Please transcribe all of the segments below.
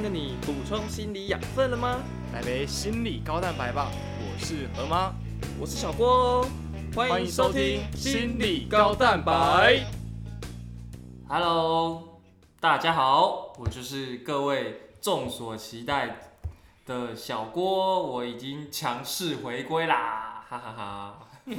天的你补充心理养分了吗？来杯心理高蛋白吧！我是何妈，我是小郭哦，欢迎收听心理高蛋白。Hello，大家好，我就是各位众所期待的小郭，我已经强势回归啦，哈哈哈。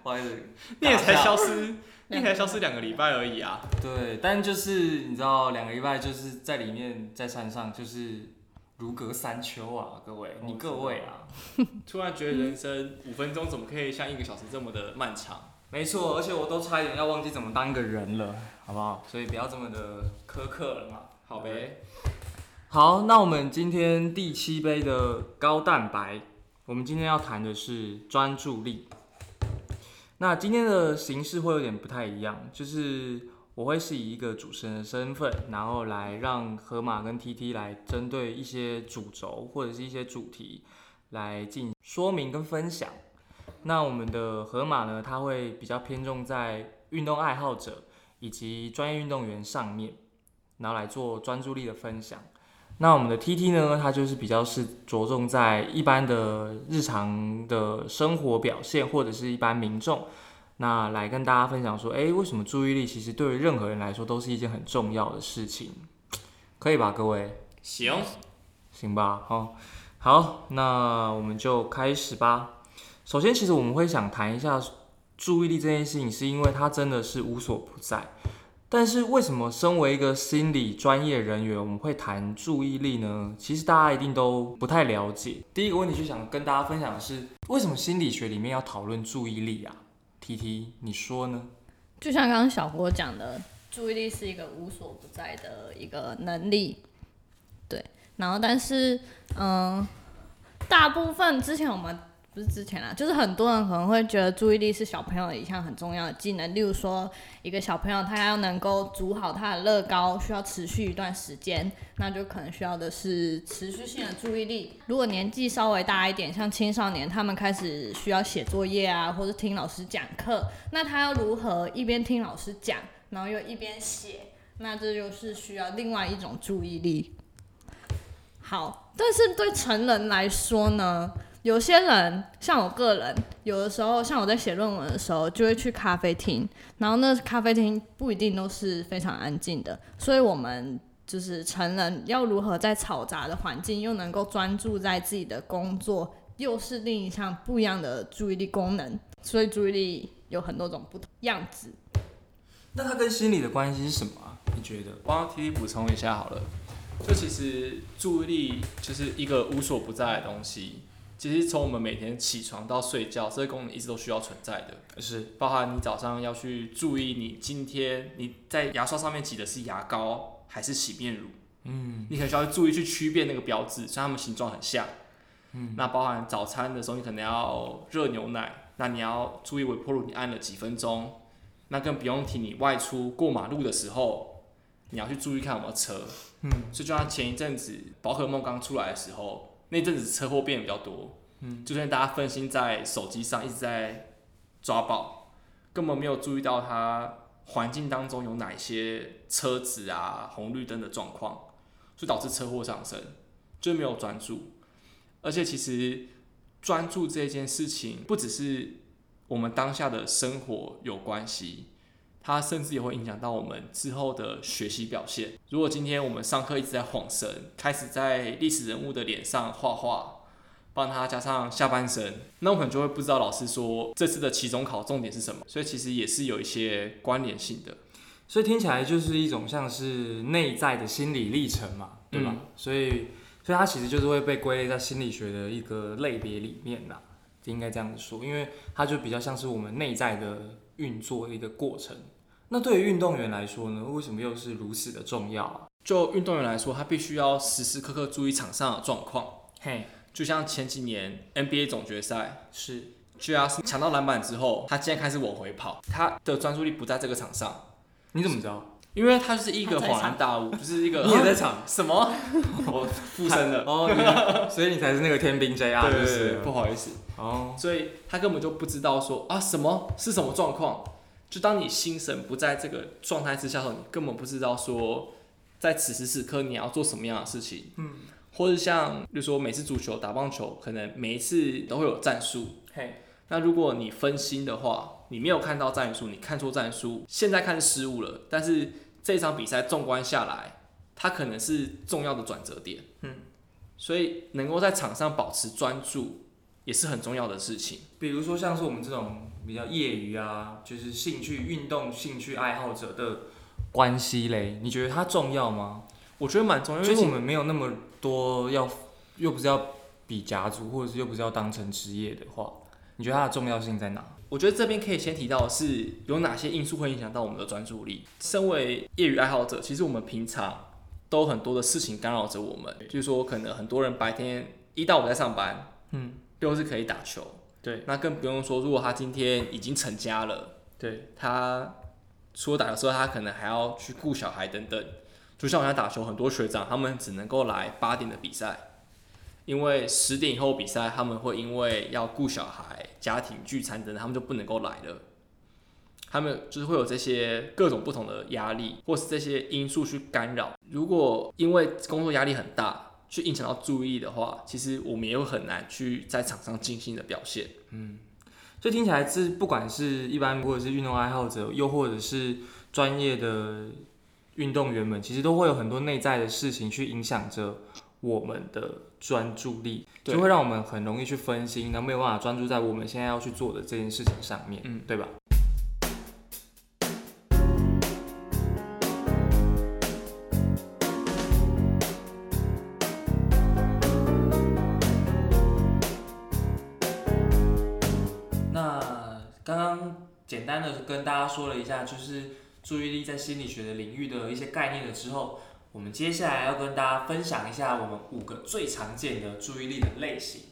不好意思，你也才消失，你也才消失两个礼拜而已啊！对，但就是你知道，两个礼拜就是在里面在山上，就是如隔三秋啊，各位，你各位啊，突然觉得人生五分钟怎么可以像一个小时这么的漫长？没错，而且我都差一点要忘记怎么当一个人了，好不好？所以不要这么的苛刻了嘛。好呗，好，那我们今天第七杯的高蛋白，我们今天要谈的是专注力。那今天的形式会有点不太一样，就是我会是以一个主持人的身份，然后来让河马跟 TT 来针对一些主轴或者是一些主题来进行说明跟分享。那我们的河马呢，它会比较偏重在运动爱好者以及专业运动员上面，然后来做专注力的分享。那我们的 TT 呢，它就是比较是着重在一般的日常的生活表现，或者是一般民众，那来跟大家分享说，诶，为什么注意力其实对于任何人来说都是一件很重要的事情，可以吧，各位？行，行吧，好，好，那我们就开始吧。首先，其实我们会想谈一下注意力这件事情，是因为它真的是无所不在。但是为什么身为一个心理专业人员，我们会谈注意力呢？其实大家一定都不太了解。第一个问题就想跟大家分享的是，为什么心理学里面要讨论注意力啊？T T，你说呢？就像刚刚小郭讲的，注意力是一个无所不在的一个能力，对。然后，但是，嗯、大部分之前我们不是之前啦，就是很多人可能会觉得注意力是小朋友的一项很重要的技能。例如说，一个小朋友他要能够煮好他的乐高，需要持续一段时间，那就可能需要的是持续性的注意力。如果年纪稍微大一点，像青少年，他们开始需要写作业啊，或者听老师讲课，那他要如何一边听老师讲，然后又一边写？那这就是需要另外一种注意力。好，但是对成人来说呢，有些人像我个人，有的时候像我在写论文的时候，就会去咖啡厅，然后那咖啡厅不一定都是非常安静的，所以我们就是成人要如何在嘈杂的环境又能够专注在自己的工作，又是另一项不一样的注意力功能。所以注意力有很多种不同样子。那它跟心理的关系是什么啊？你觉得？帮 T T 补充一下好了。就其实注意力就是一个无所不在的东西。其实从我们每天起床到睡觉，这些功能一直都需要存在的。是包含你早上要去注意你今天你在牙刷上面挤的是牙膏还是洗面乳，嗯，你可能需要注意去区别那个标志，虽然它们形状很像。嗯，那包含早餐的时候，你可能要热牛奶，那你要注意微波炉你按了几分钟。那更不用提你外出过马路的时候，你要去注意看有没有车。嗯，所以就像前一阵子宝可梦刚出来的时候，那阵子车祸变得比较多。嗯，就算大家分心在手机上一直在抓宝，根本没有注意到它环境当中有哪些车子啊、红绿灯的状况，所以导致车祸上升，就没有专注。而且其实专注这件事情，不只是我们当下的生活有关系，它甚至也会影响到我们之后的学习表现。如果今天我们上课一直在晃神，开始在历史人物的脸上画画，帮他加上下半身，那我可能就会不知道老师说这次的期中考重点是什么。所以其实也是有一些关联性的。所以听起来就是一种像是内在的心理历程嘛，对吧？嗯所以，所以它其实就是会被归类在心理学的一个类别里面啦，应该这样子说，因为它就比较像是我们内在的运作的一个过程。那对于运动员来说呢，为什么又是如此的重要啊？就运动员来说，他必须要时时刻刻注意场上的状况。嘿，就像前几年 NBA 总决赛是，j r 抢到篮板之后，他竟然开始往回跑，他的专注力不在这个场上，你怎么知道？因为他就是一个恍然大悟，就是一个 你也在场 什么？我附身了。哦，所以你才是那个天兵 JR，对对就是对，不好意思，哦，所以他根本就不知道说啊什么是什么状况。就当你心神不在这个状态之下的时候，你根本不知道说在此时此刻你要做什么样的事情，嗯，或者像比如说每次足球、打棒球，可能每一次都会有战术，嘿，那如果你分心的话，你没有看到战术，你看错战术，现在看是失误了，但是这场比赛纵观下来，它可能是重要的转折点。嗯，所以能够在场上保持专注，也是很重要的事情。比如说像是我们这种比较业余啊，就是兴趣运动兴趣爱好者的关系嘞，你觉得它重要吗？我觉得蛮重要，因为我们没有那么多要，又不是要比家族，或者是又不是要当成职业的话，你觉得它的重要性在哪？我觉得这边可以先提到的是有哪些因素会影响到我们的专注力。身为业余爱好者，其实我们平常都有很多的事情干扰着我们，就是说可能很多人白天一到五在上班，嗯，六是可以打球，对那更不用说，如果他今天已经成家了，对，他除了打球之外，他可能还要去顾小孩等等。就像我在打球，很多学长他们只能够来八点的比赛，因为十点以后比赛，他们会因为要顾小孩、家庭聚餐等等，他们就不能够来了。他们就是会有这些各种不同的压力，或是这些因素去干扰。如果因为工作压力很大，去影响到注意的话，其实我们也会很难去在场上尽心的表现。嗯所以听起来是不管是一般或者是运动爱好者，又或者是专业的运动员们，其实都会有很多内在的事情去影响着我们的专注力，对就会让我们很容易去分心，然后没有办法专注在我们现在要去做的这件事情上面，嗯对吧？跟大家说了一下，就是注意力在心理学的领域的一些概念了之后，我们接下来要跟大家分享一下我们五个最常见的注意力的类型。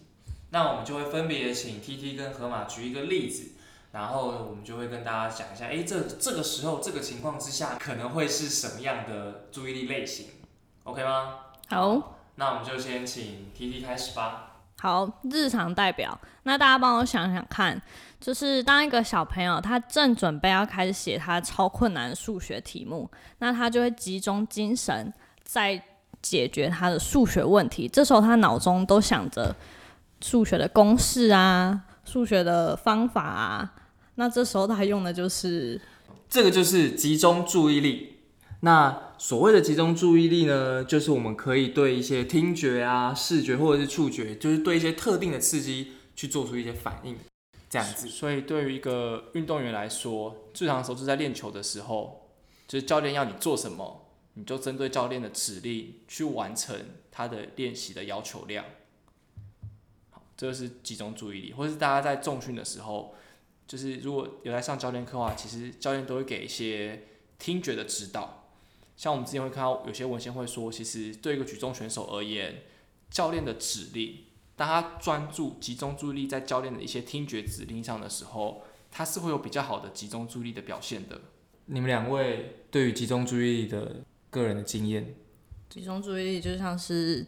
那我们就会分别请 T T 跟河马举一个例子，然后我们就会跟大家讲一下，诶，这这个时候这个情况之下可能会是什么样的注意力类型，OK 吗？好。那我们就先请 T T 开始吧。好，日常代表，那大家帮我想想看，就是当一个小朋友他正准备要开始写他超困难的数学题目，那他就会集中精神在解决他的数学问题。这时候他脑中都想着数学的公式啊，数学的方法啊。那这时候他用的就是这个就是集中注意力。那所谓的集中注意力呢，就是我们可以对一些听觉啊、视觉或者是触觉，就是对一些特定的刺激去做出一些反应，这样子。所以对于一个运动员来说，最常的时候是在练球的时候，就是教练要你做什么，你就针对教练的指令去完成他的练习的要求量。好，这个是集中注意力，或是大家在重训的时候，就是如果有在上教练课的话，其实教练都会给一些听觉的指导。像我们之前会看到有些文献会说，其实对一个举重选手而言，教练的指令，当他专注集中注意力在教练的一些听觉指令上的时候，他是会有比较好的集中注意力的表现的。你们两位对于集中注意力的个人的经验，集中注意力，就像是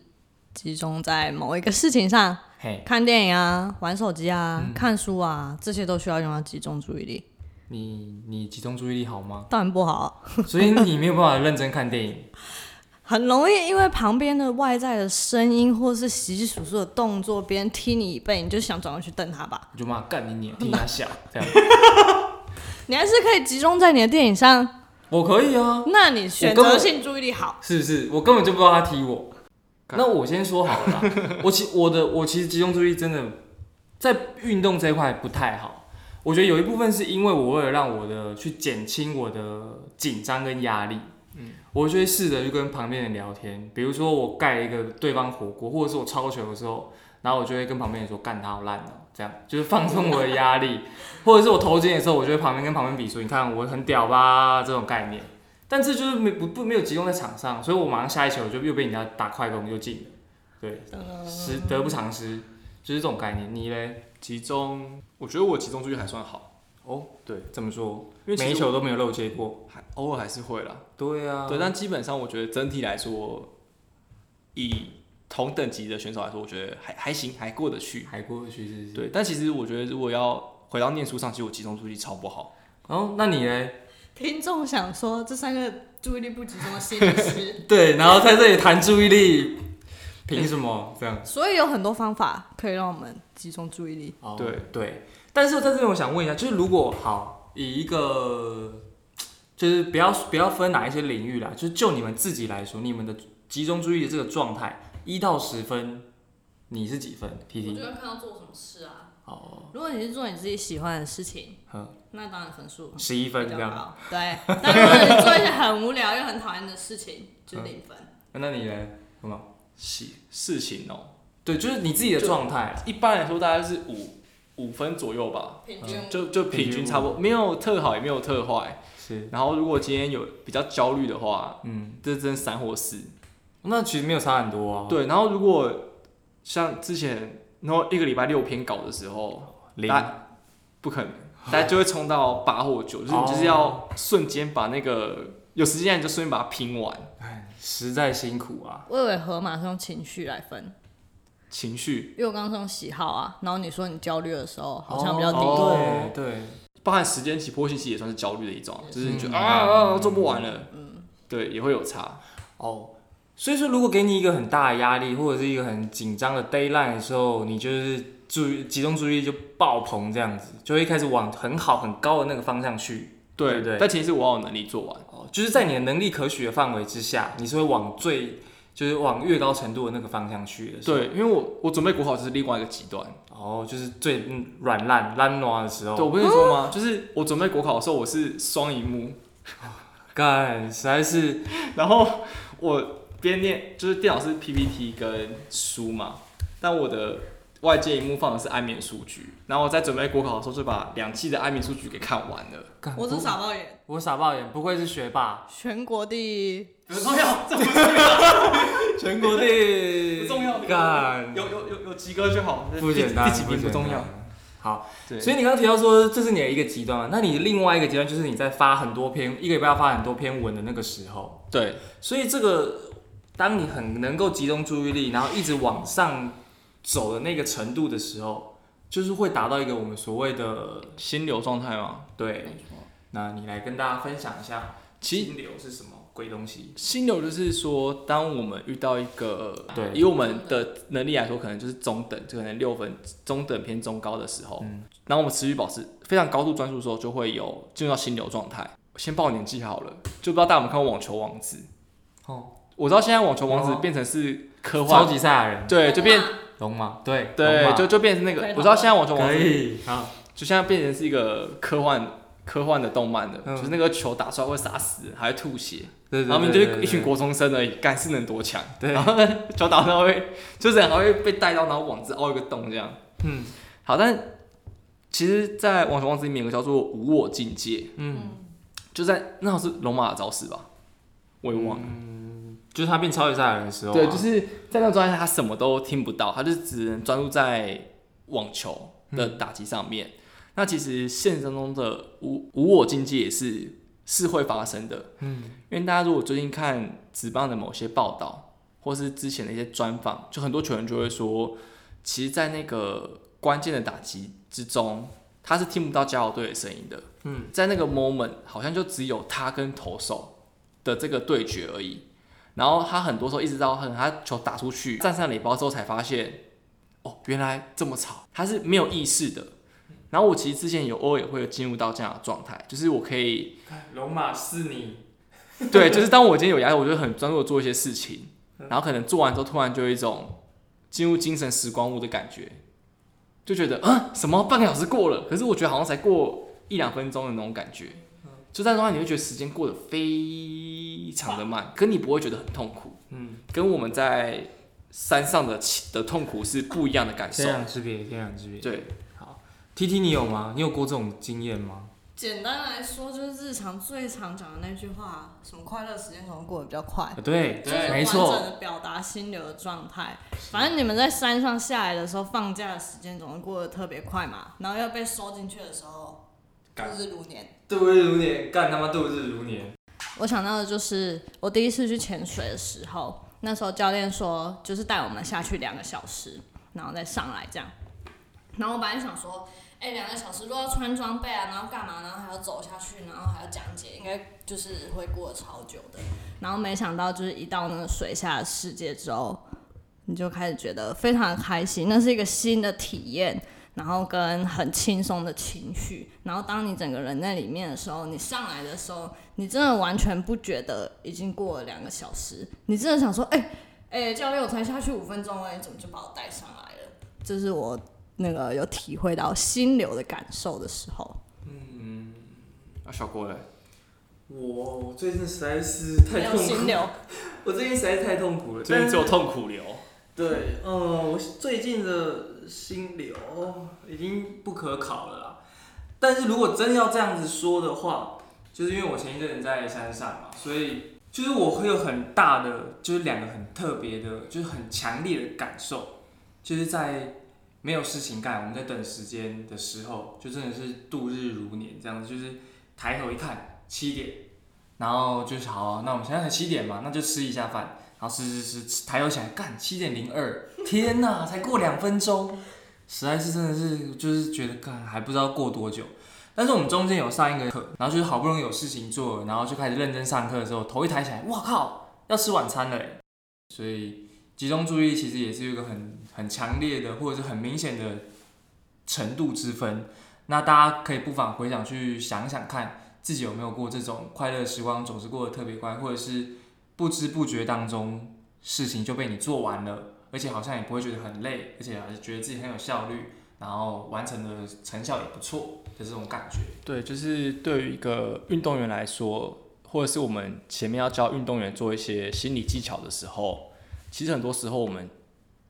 集中在某一个事情上，看电影啊、玩手机啊、嗯看书啊，这些都需要用到集中注意力。你你集中注意力好吗？当然不好，所以你没有办法认真看电影。很容易因为旁边的外在的声音或是稀稀疏疏的动作，别人踢你一背，你就想转过去瞪他吧。你就骂干你脸，听他笑，这样你还是可以集中在你的电影上，我可以啊，那你选择性注意力好。是不是？我根本就不知道他踢我。那我先说好了啦，我其我的我其实集中注意力真的在运动这一块不太好。我觉得有一部分是因为我为了让我的去减轻我的紧张跟压力，嗯，我就会试着去跟旁边人聊天，比如说我盖一个对方火锅，或者是我抄球的时候，然后我就会跟旁边人说干他好烂哦、这样就是放松我的压力，或者是我投进的时候，我就会旁边跟旁边比说，你看我很屌吧这种概念。但这就是没不不没有集中在场上，所以我马上下一球就又被人家打快攻又进了，对，失得不偿失，就是这种概念。你嘞？集中，我觉得我集中注意力还算好，哦，对，怎么说？因为每一球都没有漏接过。还偶尔还是会啦。对啊，对，但基本上我觉得整体来说，以同等级的选手来说，我觉得还还行，还过得去。还过得去是是？。对，但其实我觉得如果要回到念书上，其实我集中注意力超不好。哦，那你嘞？听众想说这三个注意力不集中的心理师，对，然后在这里谈注意力，凭什么这样？所以有很多方法可以让我们集中注意力。哦对对，但是在这边我想问一下，就是如果好以一个，就是不要不要分哪一些领域啦，就是就你们自己来说，你们的集中注意力这个状态，一到十分，你是几分？T 我就会看到做什么事啊。哦，如果你是做你自己喜欢的事情，嗯，那当然分数十一分比这样。对，但如果你做一些很无聊又很讨厌的事情，就零分。那你呢？什么？事事情哦、对，就是你自己的状态。一般来说大概是五五分左右吧，平均就就平平均均差不多，没有特好也没有特坏。是，然后如果今天有比较焦虑的话，嗯，这真三或四。那其实没有差很多啊。，对，然后如果像之前，然后一个礼拜六篇稿的时候，零不可能，大家就会冲到八或九，就是你就是要瞬间把那个有时间你就瞬间把它拼完。实在辛苦啊。我以为河马是用情绪来分，情绪因为我刚刚说喜好啊，然后你说你焦虑的时候好像比较低，哦对对，包含时间起迫性，其实也算是焦虑的一种，就是你觉得嗯啊啊做不完了，嗯对，也会有差。哦，所以说如果给你一个很大的压力，或者是一个很紧张的 d a y l i n e 的时候，你就是注意集中注意力就爆棚这样子，就会开始往很好很高的那个方向去。对对对但其实我有能力做完。哦，就是在你的能力可许的范围之下，你是会往最就是往越高程度的那个方向去的。对，因为我我准备国考就是另外一个极端。哦，就是最嗯软烂烂软的时候。对，我不是说吗？就是我准备国考的时候，我是双荧幕，干，实在是 然后我边念就是电脑是 PPT 跟书嘛，但我的外界荧幕放的是安眠数据，然后我在准备国考的时候就把两季的安眠数据给看完了。干我是傻爆眼，我傻爆眼，不愧是学霸，全国第一，不重要，这不全国第不重要干，有有有有及格就好，不简单，第几名不重要。。好，对，所以你刚刚提到说这是你的一个极端嘛，那你另外一个极端就是你在发很多篇一个礼拜要发很多篇文的那个时候，对所以这个当你很能够集中注意力，然后一直往上走的那个程度的时候，就是会达到一个我们所谓的心流状态嘛。对。那你来跟大家分享一下，心流是什么鬼东西？心流就是说，当我们遇到一个对。以我们的能力来说，可能就是中等，就可能六分，中等偏中高的时候，嗯。然后我们持续保持非常高度专注的时候，就会有进入到心流状态。先报年纪好了，就不知道大家有没有看过《网球王子》？哦，我知道现在《网球王子变成是科幻。超，级赛亚人，对，就变龙马，对龙对，就就变成那个，我知道现在《网球王可子》以好，就现在变成是一个科幻科幻的动漫的，嗯就是那个球打出来会杀死人，还会吐血。对对然后明明对就是一群国中生而已，干是能多强？对然后呢，球打出来会，就是人还会被带到，然后网子凹一个洞这样。嗯好，但其实，在《网球王子》里面有个叫做无我境界，嗯，就在那好像是龙马的招式吧，我也忘了。就是他变超级赛亚人的时候啊，对，就是在那个状态下，他什么都听不到，他就只能专注在网球的打击上面。那其实现实当中的无无我境界也是是会发生的，嗯因为大家如果最近看职棒的某些报道，或是之前的一些专访，就很多球员就会说，其实，在那个关键的打击之中，他是听不到加油队的声音的。嗯，在那个 moment，好像就只有他跟投手的这个对决而已。然后他很多时候一直到很他球打出去，站上垒包之后才发现，哦，原来这么吵，他是没有意识的。然后我其实之前有偶尔也会进入到这样的状态，就是我可以龙马是你，对，就是当我今天有压力，我就很专注的做一些事情，然后可能做完之后，突然就有一种进入精神时光屋的感觉，就觉得啊，什么？半个小时过了，可是我觉得好像才过一两分钟的那种感觉，就在当下你会觉得时间过得非常的慢，可你不会觉得很痛苦，嗯，跟我们在山上的起的痛苦是不一样的感受。天。壤之别，天壤之别。对，T T，你有吗？你有过这种经验吗？简单来说，就是日常最常讲的那句话，什么快乐时间总是过得比较快。啊对，就是没完整错，的表达心流的状态。反正你们在山上下来的时候，放假的时间总是过得特别快嘛，然后要被收进去的时候，度日如年。度日如年，干他妈度日如年。我想到的就是我第一次去潜水的时候，那时候教练说就是带我们下去两个小时，然后再上来这样。然后我本来想说，哎，两个小时都要穿装备啊，然后干嘛，然后还要走下去，然后还要讲解，应该就是会过超久的。然后没想到就是一到那个水下的世界之后，你就开始觉得非常开心，那是一个新的体验。然后跟很轻松的情绪，然后当你整个人在里面的时候，你上来的时候，你真的完全不觉得已经过了两个小时，你真的想说，哎哎，教练，我才下去五分钟哎，你怎么就把我带上来了？这是我那个有体会到心流的感受的时候。嗯，啊，小郭嘞，我最近实在是太痛苦，心流，我最近实在是太痛苦了，最近只有痛苦流。对，嗯，我最近的心流已经不可考了啦。但是如果真要这样子说的话，就是因为我前一阵人在山上嘛，所以就是我会有很大的，就是两个很特别的，就是很强烈的感受，就是在没有事情干，我们在等时间的时候，就真的是度日如年这样子，就是抬头一看七点，然后就是好，那我们现在才七点嘛，那就吃一下饭。然后是是是，抬头起来干七点零二，天哪，才过两分钟，实在是真的是就是觉得干还不知道过多久。但是我们中间有上一个课，然后就是好不容易有事情做，然后就开始认真上课的时候，头一抬起来，哇靠，要吃晚餐了。所以集中注意力其实也是一个很很强烈的或者是很明显的程度之分。那大家可以不妨回想去想想看，自己有没有过这种快乐时光总是过得特别快，或者是。不知不觉当中，事情就被你做完了，而且好像也不会觉得很累，而且还是觉得自己很有效率，然后完成的成效也不错的这种感觉。对，就是对于一个运动员来说，或者是我们前面要教运动员做一些心理技巧的时候，其实很多时候我们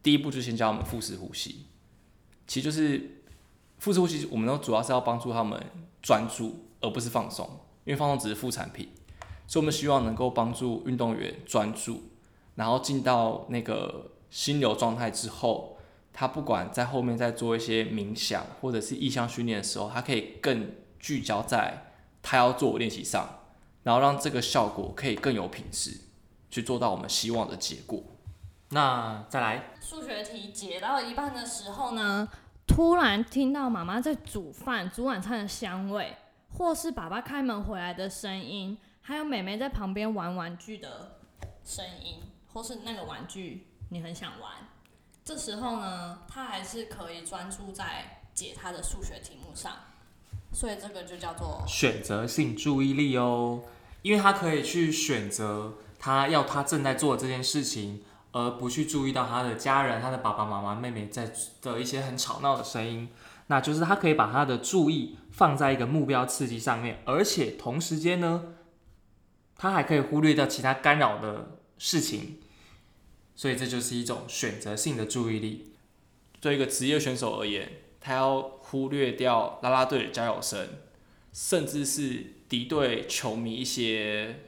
第一步就先教他们腹式呼吸。其实就是腹式呼吸，我们都主要是要帮助他们专注，而不是放松，因为放松只是副产品。所以，我们希望能够帮助运动员专注，然后进到那个心流状态之后，他不管在后面在做一些冥想或者是意向训练的时候，他可以更聚焦在他要做练习上，然后让这个效果可以更有品质，去做到我们希望的结果。那再来，数学题解到一半的时候呢，突然听到妈妈在煮饭、煮晚餐的香味，或是爸爸开门回来的声音。还有妹妹在旁边玩玩具的声音，或是那个玩具你很想玩，这时候呢，他还是可以专注在解他的数学题目上，所以这个就叫做选择性注意力哦，因为他可以去选择他要他正在做这件事情，而不去注意到他的家人、他的爸爸妈妈、妹妹在的一些很吵闹的声音，那就是他可以把他的注意放在一个目标刺激上面，而且同时间呢。他还可以忽略掉其他干扰的事情，所以这就是一种选择性的注意力。对一个职业选手而言，他要忽略掉啦啦队的加油声，甚至是敌对球迷一些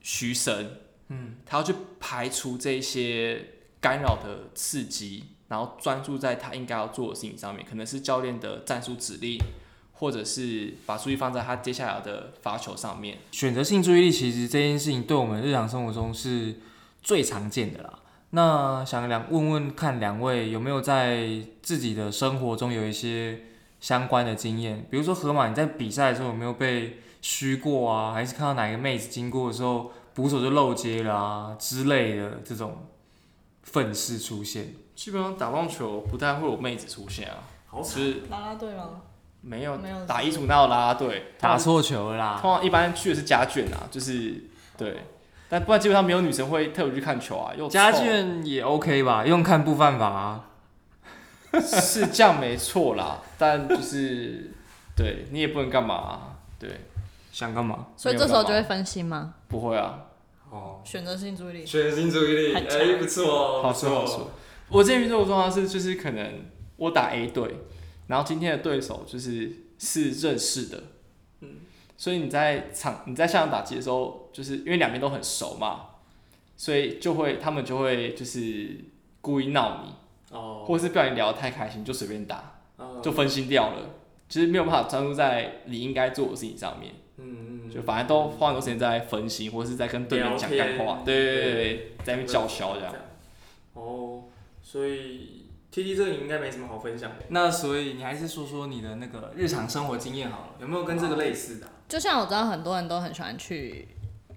嘘声，嗯，他要去排除这些干扰的刺激，然后专注在他应该要做的事情上面，可能是教练的战术指令。或者是把注意放在他接下来的发球上面。选择性注意力其实这件事情对我们日常生活中是最常见的啦。那想两问问看两位有没有在自己的生活中有一些相关的经验？比如说河马，你在比赛的时候有没有被虚过啊？还是看到哪个妹子经过的时候捕手就漏接啦啊之类的这种愤世出现？基本上打棒球不太会有妹子出现啊，是拉拉队吗？没有没有打一组哪有啦啦队？打错球了啦。通常一般去的是家眷啊，就是对，但不然基本上没有女生会特别去看球啊。又家眷也 OK 吧？用看不犯法啊。是这样没错啦，但就是对你也不能干嘛，对，想干嘛？所以这时候就会分心吗？不会啊。哦，选择性注意力。选择性注意力，哎，不错，好说好说。我之前遇到的状况是，就是可能我打 A 队。然后今天的对手就是是认识的，嗯，所以你在场你在现场打击的时候，就是因为两边都很熟嘛，所以就会他们就会就是故意闹你，哦，或者是不小心聊得太开心就随便打，就分心掉了，其实没有办法专注在你应该做的事情上面，嗯嗯，就反正都花很多时间在分心，或者是在跟对面讲干话，对对对对，在那边叫嚣这样，哦，所以。T T 这个你应该没什么好分享的。那所以你还是说说你的那个日常生活经验好了，有没有跟这个类似的啊？就像我知道很多人都很喜欢去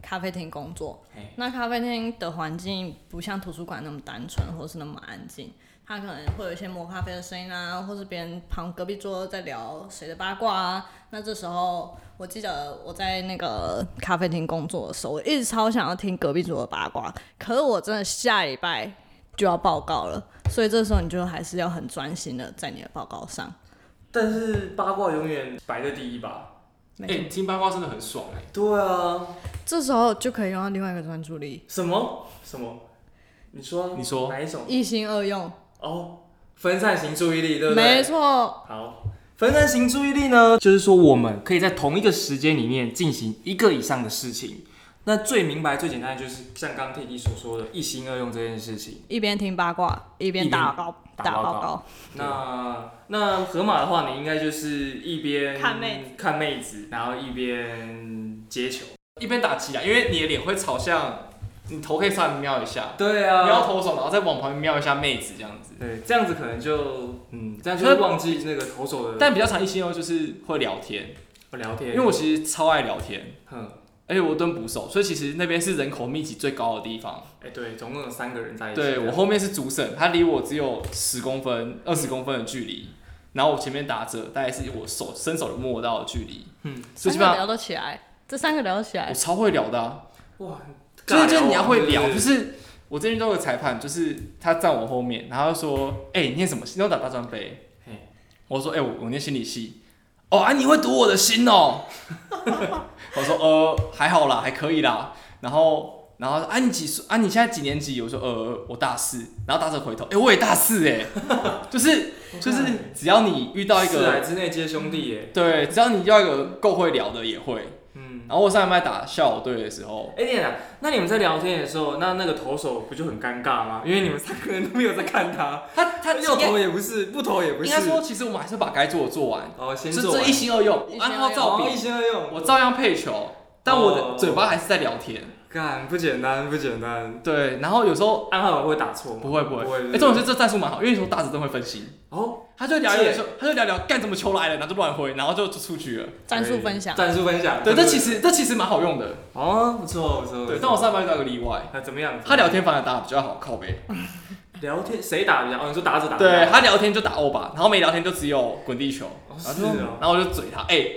咖啡厅工作嘿，那咖啡厅的环境不像图书馆那么单纯，或是那么安静，它可能会有一些磨咖啡的声音啊，或是别人旁隔壁桌在聊谁的八卦啊。那这时候，我记得我在那个咖啡厅工作的时候，我一直超想要听隔壁桌的八卦，可是我真的下礼拜就要报告了，所以这时候你就还是要很专心的在你的报告上。但是八卦永远摆在第一吧？哎、听八卦真的很爽哎、对啊。这时候就可以用到另外一个专注力，什么什么？你说你说哪一种？一心二用。哦，分散型注意力，对不对？没。错，好，分散型注意力呢，就是说我们可以在同一个时间里面进行一个以上的事情。那最明白、最简单的就是像刚刚 T T 所说的“一心二用”这件事情。一边听八卦一边打报打打报告。那那河马的话，你应该就是一边看妹子看妹子，然后一边接球。一边打击啊，因为你的脸会朝向，你头可以稍微瞄一下，对啊。瞄投手，然后再往旁边瞄一下妹子这样子。对，这样子可能就嗯，这样就会忘记那个投手的但比较常一心哦就是会聊天，聊天，因为我其实超爱聊天，哼，而且我蹲捕手，所以其实那边是人口密集最高的地方。哎、对，总共有三个人在一起。对我后面是主审，他离我只有十公分、二十公分的距离，然后我前面打者大概是我手伸手就摸到的距离，嗯，所以基本上三个聊得起来，这三个聊得起来，我超会聊的、啊，哇，就是就是你要会聊，就是我这边都有个裁判，就是他站我后面，然后说，哎、你念什么？你要打大专杯？我说，哎、我我念心理系。哦啊，你会读我的心哦。我说，呃，还好啦，还可以啦。然后，然后啊，你几岁？啊，你现在几年级？我说，呃，我大四。然后大四回头，哎、我也大四哎，就是就是只要你遇到一四海个，之内皆兄弟耶。对，只要你遇到一个够会聊的也会。嗯，然后我上礼拜打校友队的时候，哎、你啊，那你们在聊天的时候，那那个投手不就很尴尬吗？因为你们三个人都没有在看他，他他要投也不是，不投也不是。应该说，其实我们还是把该做的做完，哦，先是做一心二用，一心我按照二用哦一，心二用，我照样配球，但我哦的嘴巴还是在聊天。干不简单，不简单。对，然后有时候暗号会打错吗？不会不会，不会。哎，这种是这战术蛮好，因为有时候打者真会分心，哦，他就聊一聊说，他就聊聊干什么球来了，然后就乱挥，然后就就出局了。战术分享。战术分享。对，这其实这其实蛮好用的。哦，不错不错。对，但我上班遇到一个例外，那怎么样？他聊天反而打得比较好，靠背。聊天谁打比较？哦，你说打者打。对他聊天就打欧巴，然后没聊天就只有滚地球，哦然后就是哦然后我就嘴他，哎，哎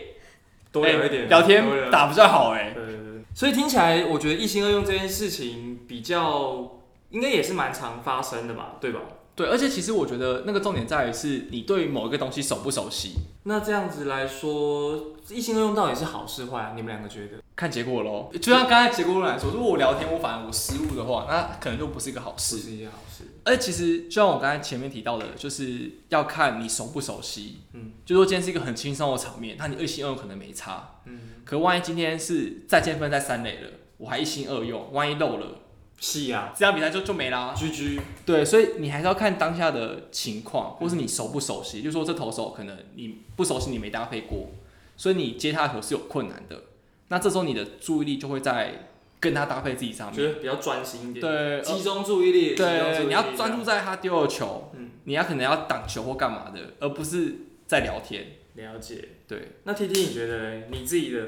多聊一点。聊天打比较好，哎。对对对。所以听起来，我觉得一心二用这件事情比较，应该也是蛮常发生的吧，对吧？对，而且其实我觉得那个重点在于是你对某一个东西熟不熟悉，那这样子来说，一心二用到底是好是坏啊？你们两个觉得？看结果喽。就像刚才结果论来说，如果我聊天我反而我失误的话，那可能就不是一个好不事。是一件好事。而且其实就像我刚才前面提到的，就是要看你熟不熟悉。嗯，就说今天是一个很轻松的场面，那你二心二用可能没差。嗯，可万一今天是再见分在三垒了，我还一心二用，万一漏了，是啊这场比赛就就没啦。，GG。对，所以你还是要看当下的情况，或是你熟不熟悉。就说这投手可能你不熟悉，你没搭配过，所以你接他的球是有困难的。那这时候你的注意力就会在跟他搭配自己上面。觉得比较专心一点，对，呃集中注意力，对，你要专注在他丢的球，嗯你要可能要挡球或干嘛的，而不是在聊天。了解。对，那 T T，你觉得嘞你自己的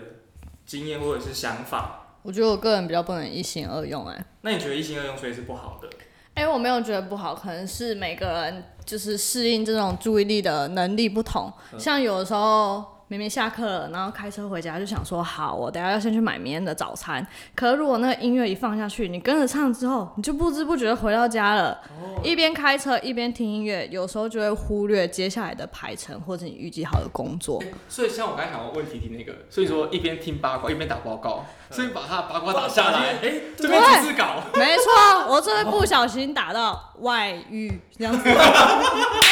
经验或者是想法？我觉得我个人比较不能一心二用、哎，那你觉得一心二用所以是不好的？哎、我没有觉得不好，可能是每个人就是适应这种注意力的能力不同。嗯像有的时候明明下课了，然后开车回家就想说，好，我等下要先去买明天的早餐。可是如果那个音乐一放下去，你跟着唱之后，你就不知不觉地回到家了。一边开车一边听音乐，有时候就会忽略接下来的排程或者你预计好的工作。所以像我刚才想要问题题那个，所以说一边听八卦一边打报告，所以把他的八卦打下来，哎，这边只是稿。没错，我这会不小心打到外遇这样子，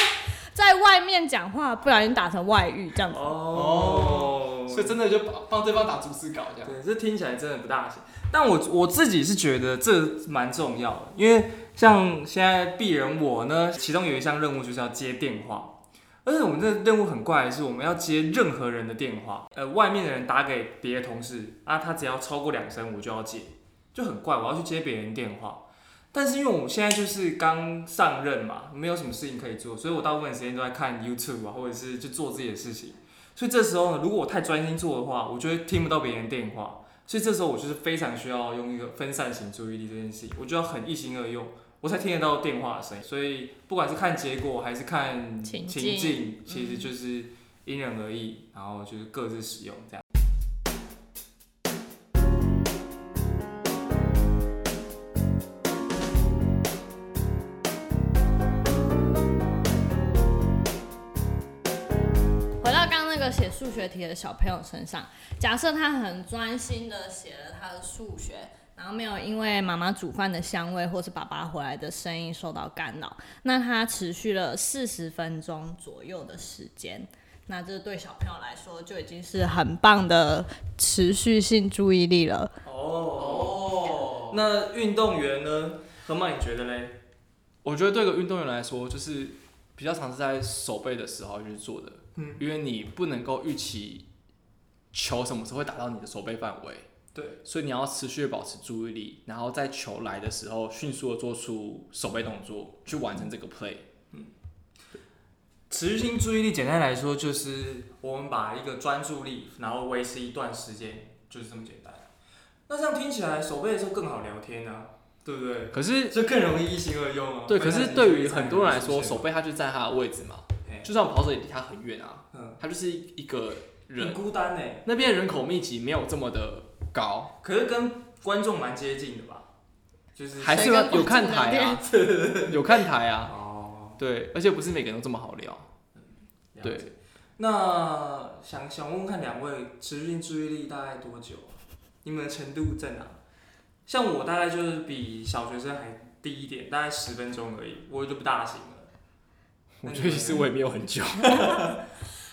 在外面讲话不小心打成外遇这样子。哦所以真的就帮帮对方打逐字稿这样。对，这听起来真的不大行。但我我自己是觉得这蛮重要的，因为像现在鄙人我呢，其中有一项任务就是要接电话，而且我们这个任务很怪的是，我们要接任何人的电话，呃，外面的人打给别的同事啊，他只要超过两声我就要接，就很怪，我要去接别人电话。但是因为我现在就是刚上任嘛，没有什么事情可以做，所以我大部分时间都在看 YouTube 啊，或者是就做自己的事情。所以这时候呢，如果我太专心做的话，我就会听不到别人的电话。所以这时候我就是非常需要用一个分散型注意力这件事情，我就要很一心二用，我才听得到电话的声音。所以不管是看结果还是看情境其实就是因人而异，然后就是各自使用这样。数学题的小朋友身上，假设他很专心的写了他的数学，然后没有因为妈妈煮饭的香味或是爸爸回来的声音受到干扰，那他持续了四十分钟左右的时间，那这对小朋友来说就已经是很棒的持续性注意力了。哦，那运动员呢？何曼，你觉得嘞？我觉得对个运动员来说，就是比较常是在手背的时候去做的，嗯，因为你不能够预期球什么时候会打到你的手背范围，对，所以你要持续保持注意力，然后在球来的时候迅速的做出手背动作，去完成这个 play。持续性注意力简单来说就是我们把一个专注力，然后维持一段时间，就是这么简单。那这样听起来手背的时候更好聊天啊，对不对？可是，就更容易一心二用啊。对，可是对于很多人来说，手背，背它就在它的位置嘛，哎就算跑者也离他很远啊，嗯，他就是一个很人，孤单呢。那边人口密集没有这么的高，可是跟观众蛮接近的吧？就是还是有看台啊，有看台啊，哦，对，而且不是每个人都这么好聊，了解对。那想想问问看两位持续性注意力大概多久？你们的程度在哪？像我大概就是比小学生还低一点，大概十分钟而已，我就不大行了。我觉得其实我也没有很久，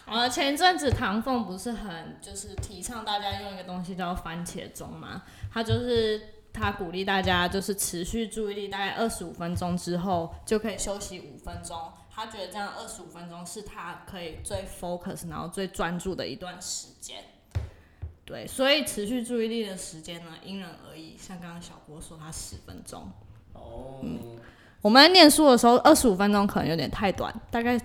啊，前一阵子唐凤不是很就是提倡大家用一个东西叫番茄钟嘛？他就是他鼓励大家就是持续注意力大概二十五分钟之后就可以休息五分钟。他觉得这样二十五分钟是他可以最 focus 然后最专注的一段时间。对，所以持续注意力的时间呢因人而异。像刚刚小郭说他十分钟，哦，我们在念书的时候二十五分钟可能有点太短，大概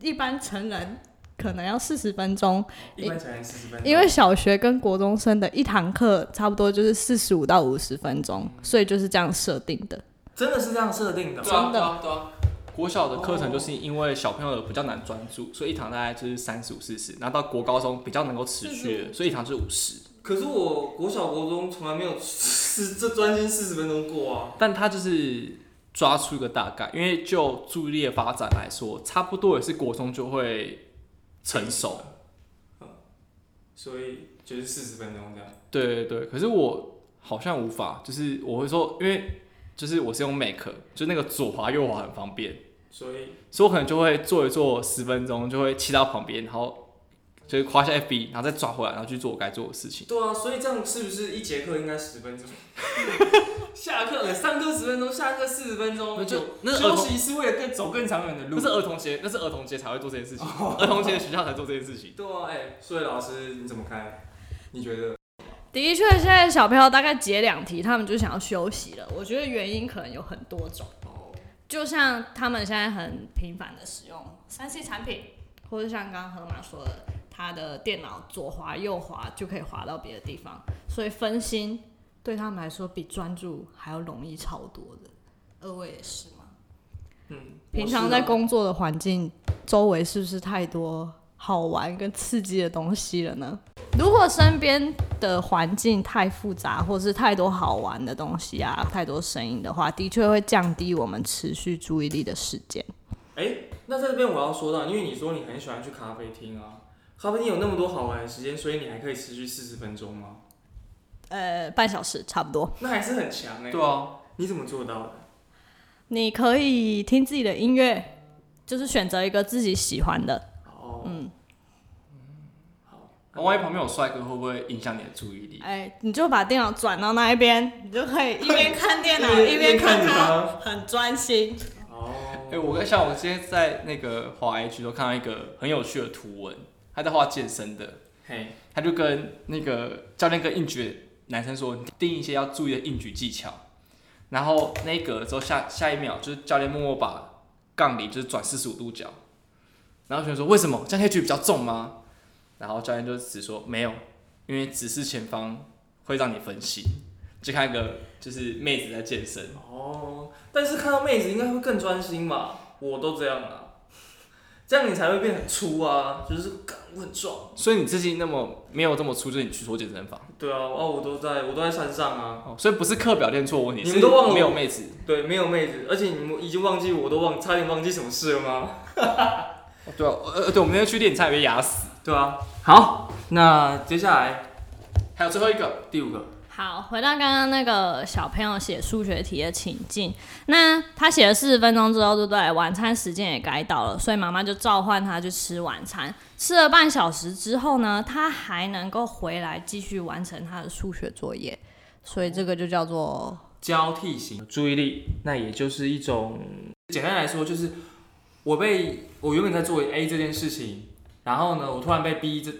一般成人可能要四十分钟。一般成人四十分钟，因为小学跟国中生的一堂课差不多就是四十五到五十分钟，所以就是这样设定的。真的是这样设定的。对啊，真的对啊，对啊。国小的课程就是因为小朋友比较难专注，所以一堂大概就是三十五、四十，然后到国高中比较能够持续，所以一堂就是五十。可是我国小国中从来没有是这专心四十分钟过啊。但他就是抓出一个大概，因为就注意力的发展来说，差不多也是国中就会成熟。嗯所以就是四十分钟这样。对对对，可是我好像无法，就是我会说，因为就是我是用 Make，就那个左滑右滑很方便，所以所以我可能就会做一做十分钟，就会切到旁边，然后就是滑下 FB，然后再抓回来，然后去做我该做的事情。对啊，所以这样是不是一节课应该十分钟？下课了，上课十分钟，下课四十分钟，那就那是儿童息是为了更走更长远的路。那是儿童节，那是儿童节才会做这件事情，儿童节学校才做这件事情。对啊，哎、所以老师你怎么看？你觉得？的确，现在小朋友大概解两题，他们就想要休息了。我觉得原因可能有很多种，哦，就像他们现在很频繁的使用三 C 产品，或者像刚刚河马说的，他的电脑左滑右滑就可以滑到别的地方，所以分心对他们来说比专注还要容易超多的。二位也是吗？嗯，平常在工作的环境周围是不是太多好玩跟刺激的东西了呢？如果身边的环境太复杂，或是太多好玩的东西啊，太多声音的话，的确会降低我们持续注意力的时间。哎、那在这边我要说到，因为你说你很喜欢去咖啡厅啊，咖啡厅有那么多好玩的时间，所以你还可以持续四十分钟吗？呃，半小时差不多。那还是很强哎、对啊，你怎么做到的？你可以听自己的音乐，就是选择一个自己喜欢的。哦，嗯，好，那万一旁边有帅哥，会不会影响你的注意力？哎、你就把电脑转到那一边，你就可以一边看电脑 一边看一边看它它，很专心。哦，哎、我跟像我今天在那个华 H 都看到一个很有趣的图文，他在画健身的，嘿，他就跟那个教练跟硬举的男生说，定一些要注意的硬举技巧。然后那一格之后下下一秒就是教练默默把杠铃就是转四十五度角，然后学生说为什么？这样可以举比较重吗？然后教练就只说没有，因为直视前方会让你分心，就看一个就是妹子在健身，哦，但是看到妹子应该会更专心吧？我都这样啊，这样你才会变很粗啊，就是干我很壮。所以你自己那么没有这么粗，就是你去说健身房对啊，哦，我都在，我都在山上啊。哦，所以不是课表练错问题，你们都忘了没有妹子。对，没有妹子，而且你们已经忘记我都忘，差点忘记什么事了吗？哦对啊，呃，对，我们那天去练，你差点被压死。对啊。好，那接下来还有最后一个，第五个，好，回到刚刚那个小朋友写数学题的情境，那他写了四十分钟之后，对不对？晚餐时间也该到了，所以妈妈就召唤他去吃晚餐。吃了半小时之后呢，他还能够回来继续完成他的数学作业，所以这个就叫做交替型注意力，那也就是一种简单来说，就是我被我原本在做 A 这件事情，然后呢，我突然被 B 这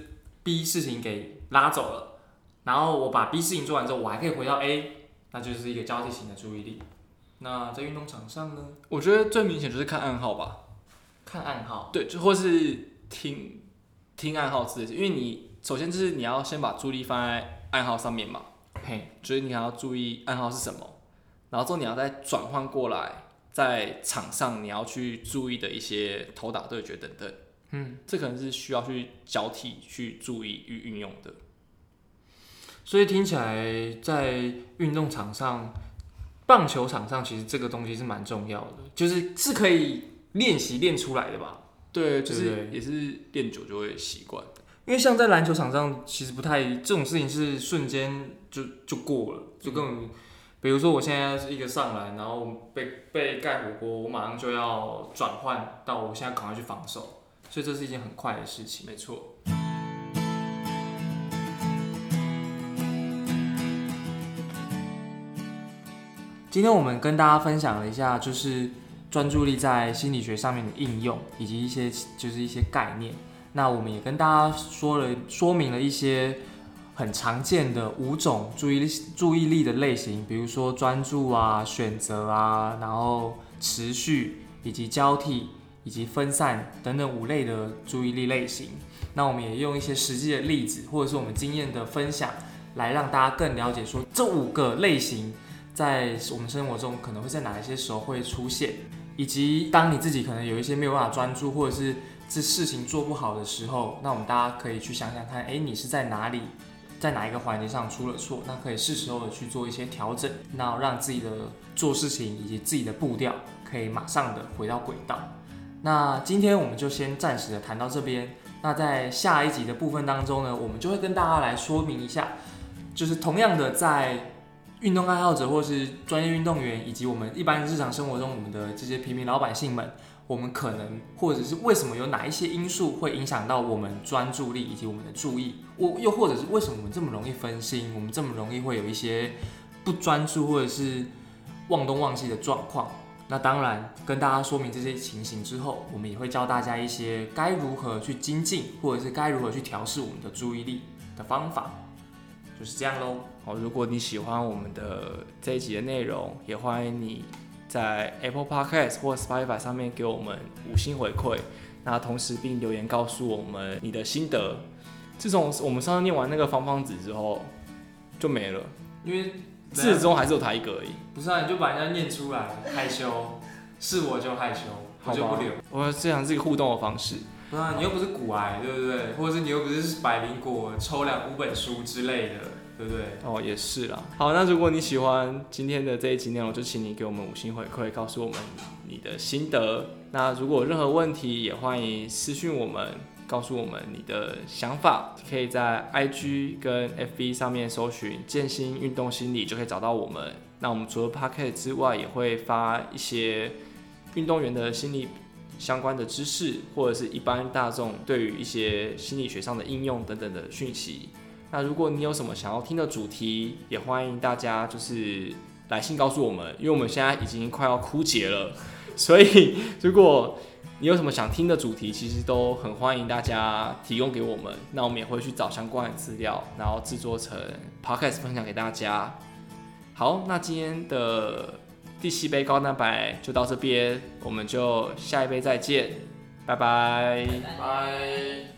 B 事情给拉走了，然后我把 B 事情做完之后，我还可以回到 A，那就是一个交替型的注意力。那在运动场上呢，我觉得最明显就是看暗号吧。看暗号，对，就或是听听暗号之类的，因为你首先就是你要先把注意力放在暗号上面嘛，嘿，就是你还要注意暗号是什么，然后之后你要再转换过来，在场上你要去注意的一些投打对决等等，嗯，这可能是需要去交替去注意与运用的。所以听起来在运动场上，棒球场上其实这个东西是蛮重要的，就是是可以练习练出来的吧。对，就是也是练久就会习惯。因为像在篮球场上，其实不太这种事情是瞬间就就过了，就根本，比如说我现在是一个上篮，然后被被盖火锅，我马上就要转换到我现在赶快去防守，所以这是一件很快的事情。没错。今天我们跟大家分享了一下，就是专注力在心理学上面的应用，以及一些就是一些概念。那我们也跟大家说了说明了一些很常见的五种注意力注意力的类型，比如说专注啊、选择啊，然后持续以及交替以及分散等等五类的注意力类型。那我们也用一些实际的例子，或者是我们经验的分享，来让大家更了解说这五个类型在我们生活中可能会在哪一些时候会出现，以及当你自己可能有一些没有办法专注，或者是这事情做不好的时候，那我们大家可以去想想看，诶，你是在哪里，在哪一个环节上出了错，那可以是时候的去做一些调整，那让自己的做事情以及自己的步调可以马上的回到轨道。那今天我们就先暂时的谈到这边。那在下一集的部分当中呢，我们就会跟大家来说明一下，就是同样的在运动爱好者或是专业运动员，以及我们一般日常生活中我们的这些平民老百姓们，我们可能或者是为什么有哪一些因素会影响到我们专注力以及我们的注意，我又或者是为什么我们这么容易分心，我们这么容易会有一些不专注或者是忘东忘西的状况。那当然，跟大家说明这些情形之后，我们也会教大家一些该如何去精进，或者是该如何去调试我们的注意力的方法，就是这样喽。好，如果你喜欢我们的这一集的内容，也欢迎你在 Apple Podcast 或 Spotify 上面给我们五星回馈，那同时并留言告诉我们你的心得。自从我们上次念完那个方方子之后，就没了，因为自始终还是有他一个而已。不是啊，你就把人家念出来，害羞，是我就害羞，我就不留。我这样是一个互动的方式。啊，你又不是骨癌，对不对？或者是你又不是百灵果抽两五本书之类的，对不对？哦，也是啦。好，那如果你喜欢今天的这一集内容，就请你给我们五星回馈，告诉我们你的心得。那如果有任何问题，也欢迎私讯我们，告诉我们你的想法。可以在 IG 跟 FB 上面搜寻“健心运动心理”，就可以找到我们。那我们除了 p o c k e t 之外，也会发一些运动员的心理相关的知识，或者是一般大众对于一些心理学上的应用等等的讯息。那如果你有什么想要听的主题，也欢迎大家就是来信告诉我们，因为我们现在已经快要枯竭了，所以如果你有什么想听的主题，其实都很欢迎大家提供给我们，那我们也会去找相关的资料，然后制作成 podcast 分享给大家。好，那今天的第七杯高蛋白就到这边，我们就下一杯再见，拜拜拜。